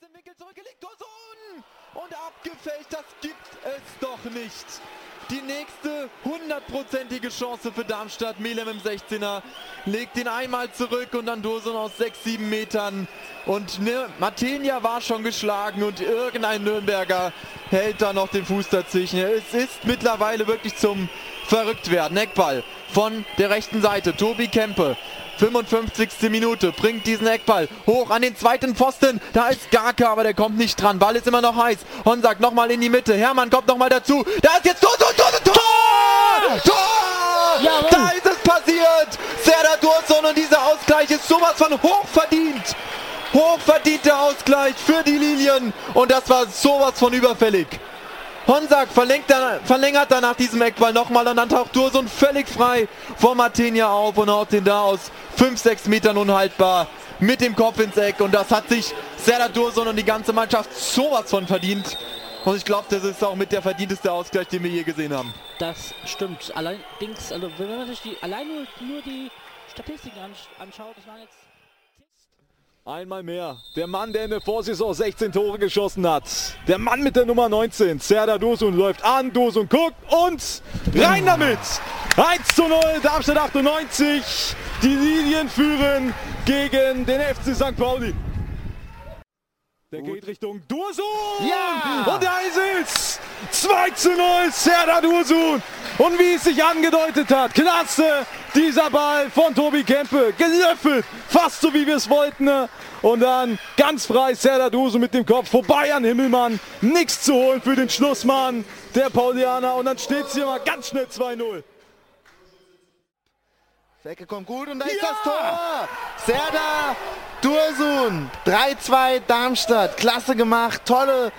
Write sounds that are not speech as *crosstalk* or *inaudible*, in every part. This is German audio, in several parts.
jetzt im Winkel zurückgelegt, Dursun! Und abgefälscht, das gibt es doch nicht. Die nächste hundertprozentige Chance für Darmstadt. Melem im 16er legt ihn einmal zurück und dann Dursun aus 6, 7 Metern. Und ne, Matenia war schon geschlagen und irgendein Nürnberger hält da noch den Fuß dazwischen. Es ist mittlerweile wirklich zum Verrücktwerden. Eckball von der rechten Seite. Tobi Kempe 55. Minute, bringt diesen Eckball hoch an den zweiten Pfosten. Da ist Garke, aber der kommt nicht dran. Ball ist immer noch heiß. Honsack nochmal in die Mitte. Hermann kommt nochmal dazu. Da ist jetzt Tor, Tor, Tor, Tor! Tor! Tor! Jawohl. Da ist es passiert. Serdar Dursun und dieser Ausgleich ist sowas von hochverdient. Hochverdienter Ausgleich für die Lilien. Und das war sowas von überfällig. Honsack verlängert, dann, verlängert dann nach diesem Eckball nochmal und dann taucht Dursun völlig frei vor Martinia auf und haut den da aus 5-6 Metern unhaltbar mit dem Kopf ins Eck. Und das hat sich Serdar Dursun und die ganze Mannschaft sowas von verdient. Und ich glaube, das ist auch mit der verdienteste Ausgleich, den wir je gesehen haben. Das stimmt. Allerdings, also wenn man sich die, allein nur, nur die Statistiken ansch anschaut, das waren jetzt. Einmal mehr. Der Mann, der in der Vorsaison 16 Tore geschossen hat. Der Mann mit der Nummer 19. Serdar Dursun läuft an, Dursun guckt und rein damit. 1 zu 0, Darmstadt 98. Die Lilien führen gegen den FC St. Pauli. Der geht Richtung Dursun. Ja! Und da ist es. 2 zu 0, Serdar Dursun. Und wie es sich angedeutet hat, klasse dieser Ball von Tobi Kempe. Gelöffelt, fast so wie wir es wollten. Und dann ganz frei Serdar Dursun mit dem Kopf vorbei an Himmelmann. Nichts zu holen für den Schlussmann der Paulianer. Und dann steht es hier mal ganz schnell 2-0. Flecke kommt gut und da ist Ja! das Tor. Serdar Dursun. 3-2 Darmstadt. Klasse gemacht. Tolle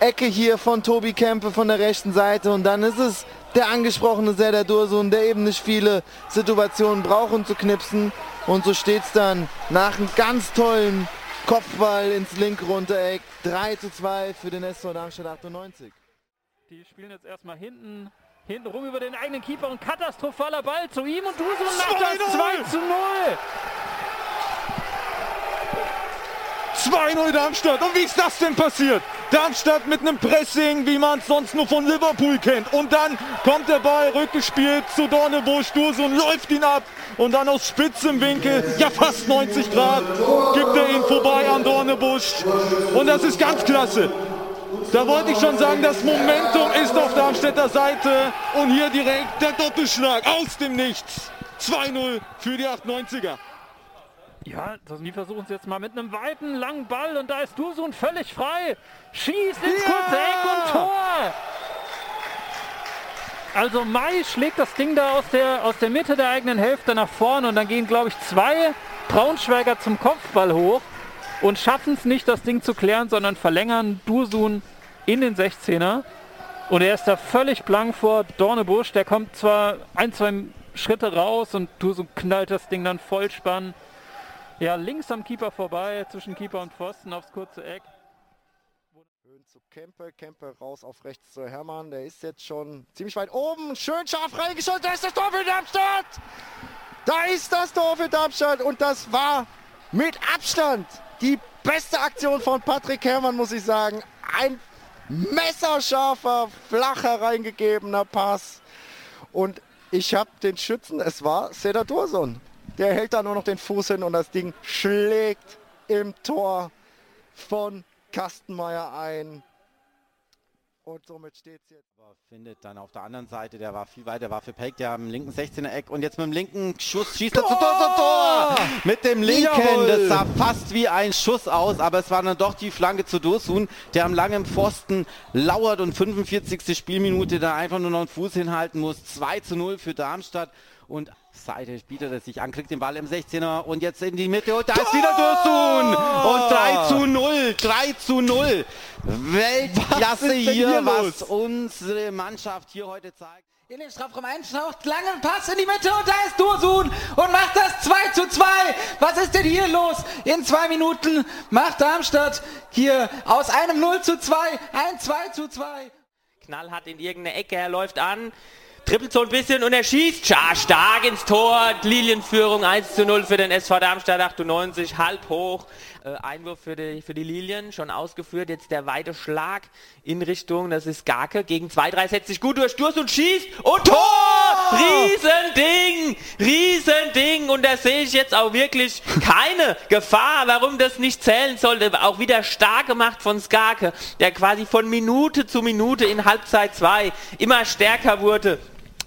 Ecke hier von Tobi Kempe von der rechten Seite. Und dann ist es der angesprochene Serdar Dursun, der eben nicht viele Situationen braucht, um zu knipsen. Und so steht es dann nach einem ganz tollen Kopfball ins linke Runtereck. 3 zu 2 für den SV Darmstadt 98. Die spielen jetzt erstmal hinten, hinten rum über den eigenen Keeper und katastrophaler Ball zu ihm und Dusun macht das 2 zu 0. 2-0 Darmstadt. Und wie ist das denn passiert? Darmstadt mit einem Pressing, wie man es sonst nur von Liverpool kennt. Und dann kommt der Ball rückgespielt zu Dornebusch. Dursun läuft ihn ab. Und dann aus spitzem Winkel, ja fast 90 Grad, gibt er ihn vorbei an Dornebusch. Und das ist ganz klasse. Da wollte ich schon sagen, das Momentum ist auf Darmstädter Seite. Und hier direkt der Doppelschlag aus dem Nichts. 2-0 für die 98er. Ja, die versuchen es jetzt mal mit einem weiten, langen Ball und da ist Dusun völlig frei. Schießt ins Ja! kurze Eck und Tor. Also Mai schlägt das Ding da aus der, aus der Mitte der eigenen Hälfte nach vorne und dann gehen, glaube ich, zwei Braunschweiger zum Kopfball hoch und schaffen es nicht, das Ding zu klären, sondern verlängern Dursun in den 16er. Und er ist da völlig blank vor Dornebusch. Der kommt zwar ein, zwei Schritte raus und Dursun knallt das Ding dann vollspann. Ja, links am Keeper vorbei, zwischen Keeper und Pfosten aufs kurze Eck. Schön zu Kempe, Kempe raus auf rechts zu Hermann, der ist jetzt schon ziemlich weit oben, schön scharf reingeschossen, da ist das Tor für Darmstadt! Da ist das Tor für Darmstadt und das war mit Abstand die beste Aktion von Patrick Hermann, muss ich sagen. Ein messerscharfer, flacher reingegebener Pass und ich habe den Schützen, es war Seda Dursun. Der hält da nur noch den Fuß hin und das Ding schlägt im Tor von Kastenmeier ein. Und somit steht es jetzt. Aber findet dann auf der anderen Seite, der war viel weiter, war für Peck, der am linken 16er Eck und jetzt mit dem linken Schuss schießt er zu Tor, zu Tor! Mit dem linken, Jawohl! das sah fast wie ein Schuss aus, aber es war dann doch die Flanke zu Dursun, der am langen Pfosten lauert und 45. Spielminute da einfach nur noch einen Fuß hinhalten muss. 2 zu 0 für Darmstadt und Seite bietet es sich an, kriegt den Ball im 16er und jetzt in die Mitte und da ist wieder Dursun und 3 zu 0, 3 zu 0. Weltklasse hier, hier was unsere Mannschaft hier heute zeigt. in den Strafraum einschaut, langen Pass in die Mitte und da ist Dursun und macht das 2 zu 2. Was ist denn hier los? In zwei Minuten macht Darmstadt hier aus einem 0 zu 2 ein 2 zu 2. knallhart in irgendeine Ecke, er läuft an, trippelt so ein bisschen und er schießt ja, stark ins Tor. Lilienführung 1 zu 0 für den SV Darmstadt 98, halb hoch. Äh, Einwurf für die, für die Lilien, schon ausgeführt. Jetzt der weite Schlag in Richtung, das ist Garke, gegen 2-3 setzt sich gut durch, Durst und schießt und Tor! Riesending! Riesending! Und da sehe ich jetzt auch wirklich keine Gefahr, warum das nicht zählen sollte. Auch wieder stark gemacht von Skarke, der quasi von Minute zu Minute in Halbzeit 2 immer stärker wurde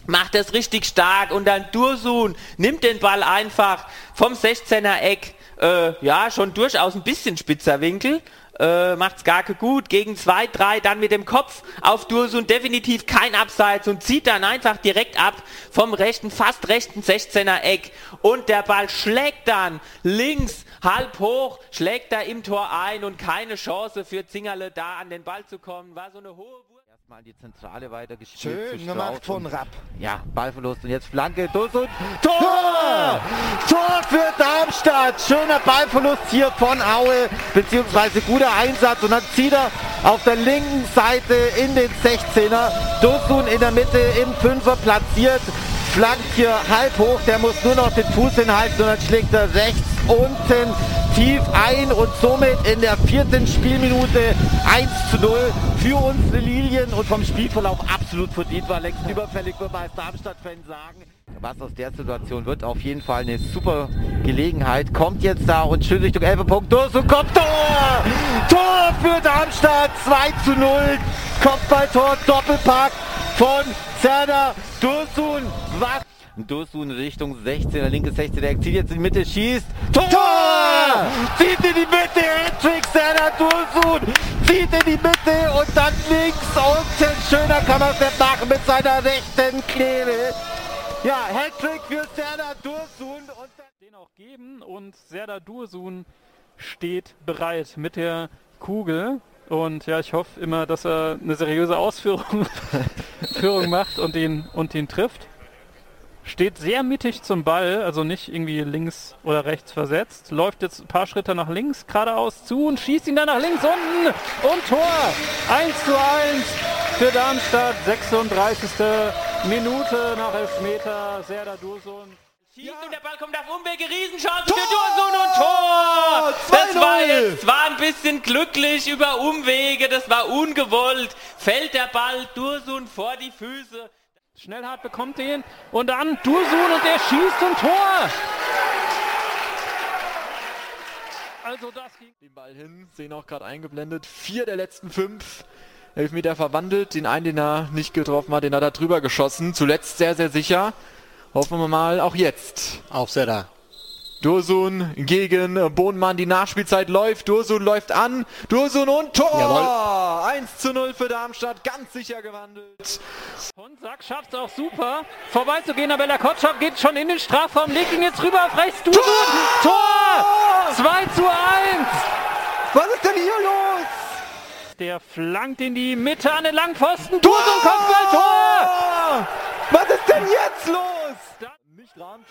macht das richtig stark und dann Dursun nimmt den Ball einfach vom 16er Eck, äh, ja, schon durchaus ein bisschen spitzer Winkel, äh, macht Skarke gut, gegen 2, 3, dann mit dem Kopf auf Dursun, definitiv kein Abseits und zieht dann einfach direkt ab vom rechten, fast rechten 16er Eck und der Ball schlägt dann links halb hoch, schlägt er im Tor ein und keine Chance für Zingerle da an den Ball zu kommen, war so eine hohe Wurf Erstmal die Zentrale weitergespielt. Schön gemacht von Rapp. Ja, Ballverlust und jetzt Flanke, Duss und Tor! Tor für Darmstadt! Schöner Ballverlust hier von Aue, beziehungsweise guter Einsatz und dann zieht er auf der linken Seite in den 16er. Dosun in der Mitte im Fünfer platziert, flankt hier halb hoch, der muss nur noch den Fuß hinhalten und dann schlägt er rechts unten tief ein und somit in der vierten Spielminute 1 zu 0 für unsere Lilien und vom Spielverlauf absolut verdient war. Längst überfällig, würde man als Darmstadt-Fan sagen. Was aus der Situation wird, auf jeden Fall eine super Gelegenheit. Kommt jetzt da und schön Richtung Elferpunkt durch und kommt Tor! Tor für Darmstadt, 2 zu 0. Kopfballtor, Doppelpack von Zerda Dursun. Was? Dursun Richtung 16er, linke 16er, er zieht jetzt in die Mitte, schießt. Tor! Tor! Zieht in die Mitte, Hattrick, Zerda Dursun. Zieht in die Mitte und dann links unten. Schöner Kammerstep machen mit seiner rechten Klebe. Ja, Hattrick für Serdar Dursun. Und den auch geben und Serdar Dursun steht bereit mit der Kugel. Und ja, ich hoffe immer, dass er eine seriöse Ausführung *laughs* Führung macht und den, und den trifft. Steht sehr mittig zum Ball, also nicht irgendwie links oder rechts versetzt. Läuft jetzt ein paar Schritte nach links, geradeaus zu und schießt ihn dann nach links unten. Und Tor! 1 zu 1 für Darmstadt. 36. Minute nach Elfmeter. Serdar Dursun. Schießt und der Ball kommt auf Umwege, Riesenchance für Dursun und Tor! Das war jetzt, war ein bisschen glücklich über Umwege, das war ungewollt. Fällt der Ball Dursun vor die Füße. Schnellhardt bekommt den und dann Dursun und der schießt und Tor! Also das ging den Ball hin, sehen auch gerade eingeblendet. Vier der letzten fünf Elfmeter verwandelt. Den einen, den er nicht getroffen hat, den hat er drüber geschossen. Zuletzt sehr, sehr sicher. Hoffen wir mal auch jetzt. Aufsetter. Dursun gegen Bohnmann, die Nachspielzeit läuft, Dursun läuft an, Dursun und Tor! Jawohl. 1 zu 0 für Darmstadt, ganz sicher gewandelt. Honsack schafft es auch super, vorbeizugehen, aber der Kotschap geht schon in den Strafraum, legt ihn jetzt rüber auf rechts, Dursun, Tor! Tor! 2 zu 1! Was ist denn hier los? Der flankt in die Mitte an den Langpfosten, Dursun Kopfball, Tor! Was ist denn jetzt los?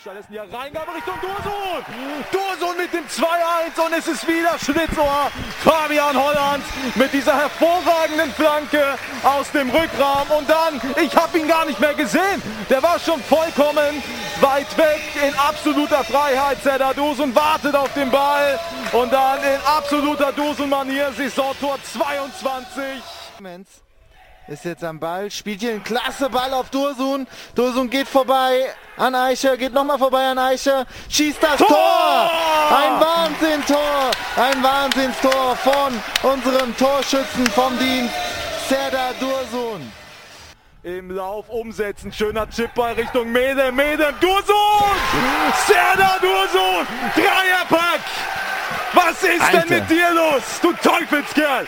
Stattdessen die Reingabe Richtung Dursun. Dursun mit dem 2-1 und es ist wieder Schlitzohr. Fabian Holland mit dieser hervorragenden Flanke aus dem Rückraum. Und dann, ich habe ihn gar nicht mehr gesehen. Der war schon vollkommen weit weg in absoluter Freiheit. Zedda Dursun wartet auf den Ball. Und dann in absoluter Dursun-Manier, Saisontor 22 ist jetzt am Ball, spielt hier einen klasse Ball auf Dursun. Dursun geht vorbei an Eicher, geht nochmal vorbei an Eicher, schießt das Tor! Tor! Ein Wahnsinnstor, ein Wahnsinnstor von unserem Torschützen vom Dienst, Serdar Dursun. Im Lauf umsetzen, schöner Chipball Richtung Medem, Medem, Dursun! Serdar Dursun! Dreierpack! Was ist Alter. denn mit dir los, du Teufelskerl?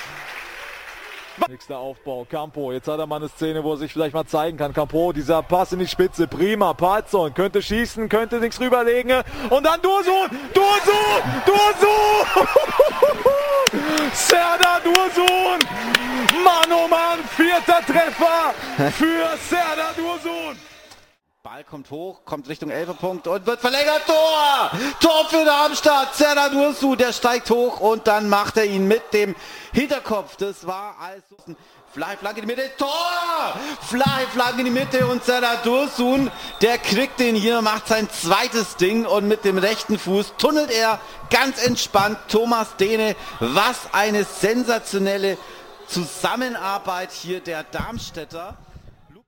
Nächster Aufbau, Campo. Jetzt hat er mal eine Szene, wo er sich vielleicht mal zeigen kann. Campo, dieser Pass in die Spitze, prima. Palzon könnte schießen, könnte nichts rüberlegen. Und dann Dursun, Dursun, Dursun! *laughs* Serdar Dursun! Mann, oh Mann, vierter Treffer für Serdar Dursun! Ball kommt hoch, kommt Richtung Elferpunkt und wird verlängert. Tor! Tor für Darmstadt. Serdar Dursu, der steigt hoch und dann macht er ihn mit dem Hinterkopf. Das war also Fly Flanke in die Mitte. Tor! Fly Flanke in die Mitte und Serdar Dursun, der kriegt den hier, macht sein zweites Ding und mit dem rechten Fuß tunnelt er ganz entspannt Thomas Dehne. Was eine sensationelle Zusammenarbeit hier der Darmstädter.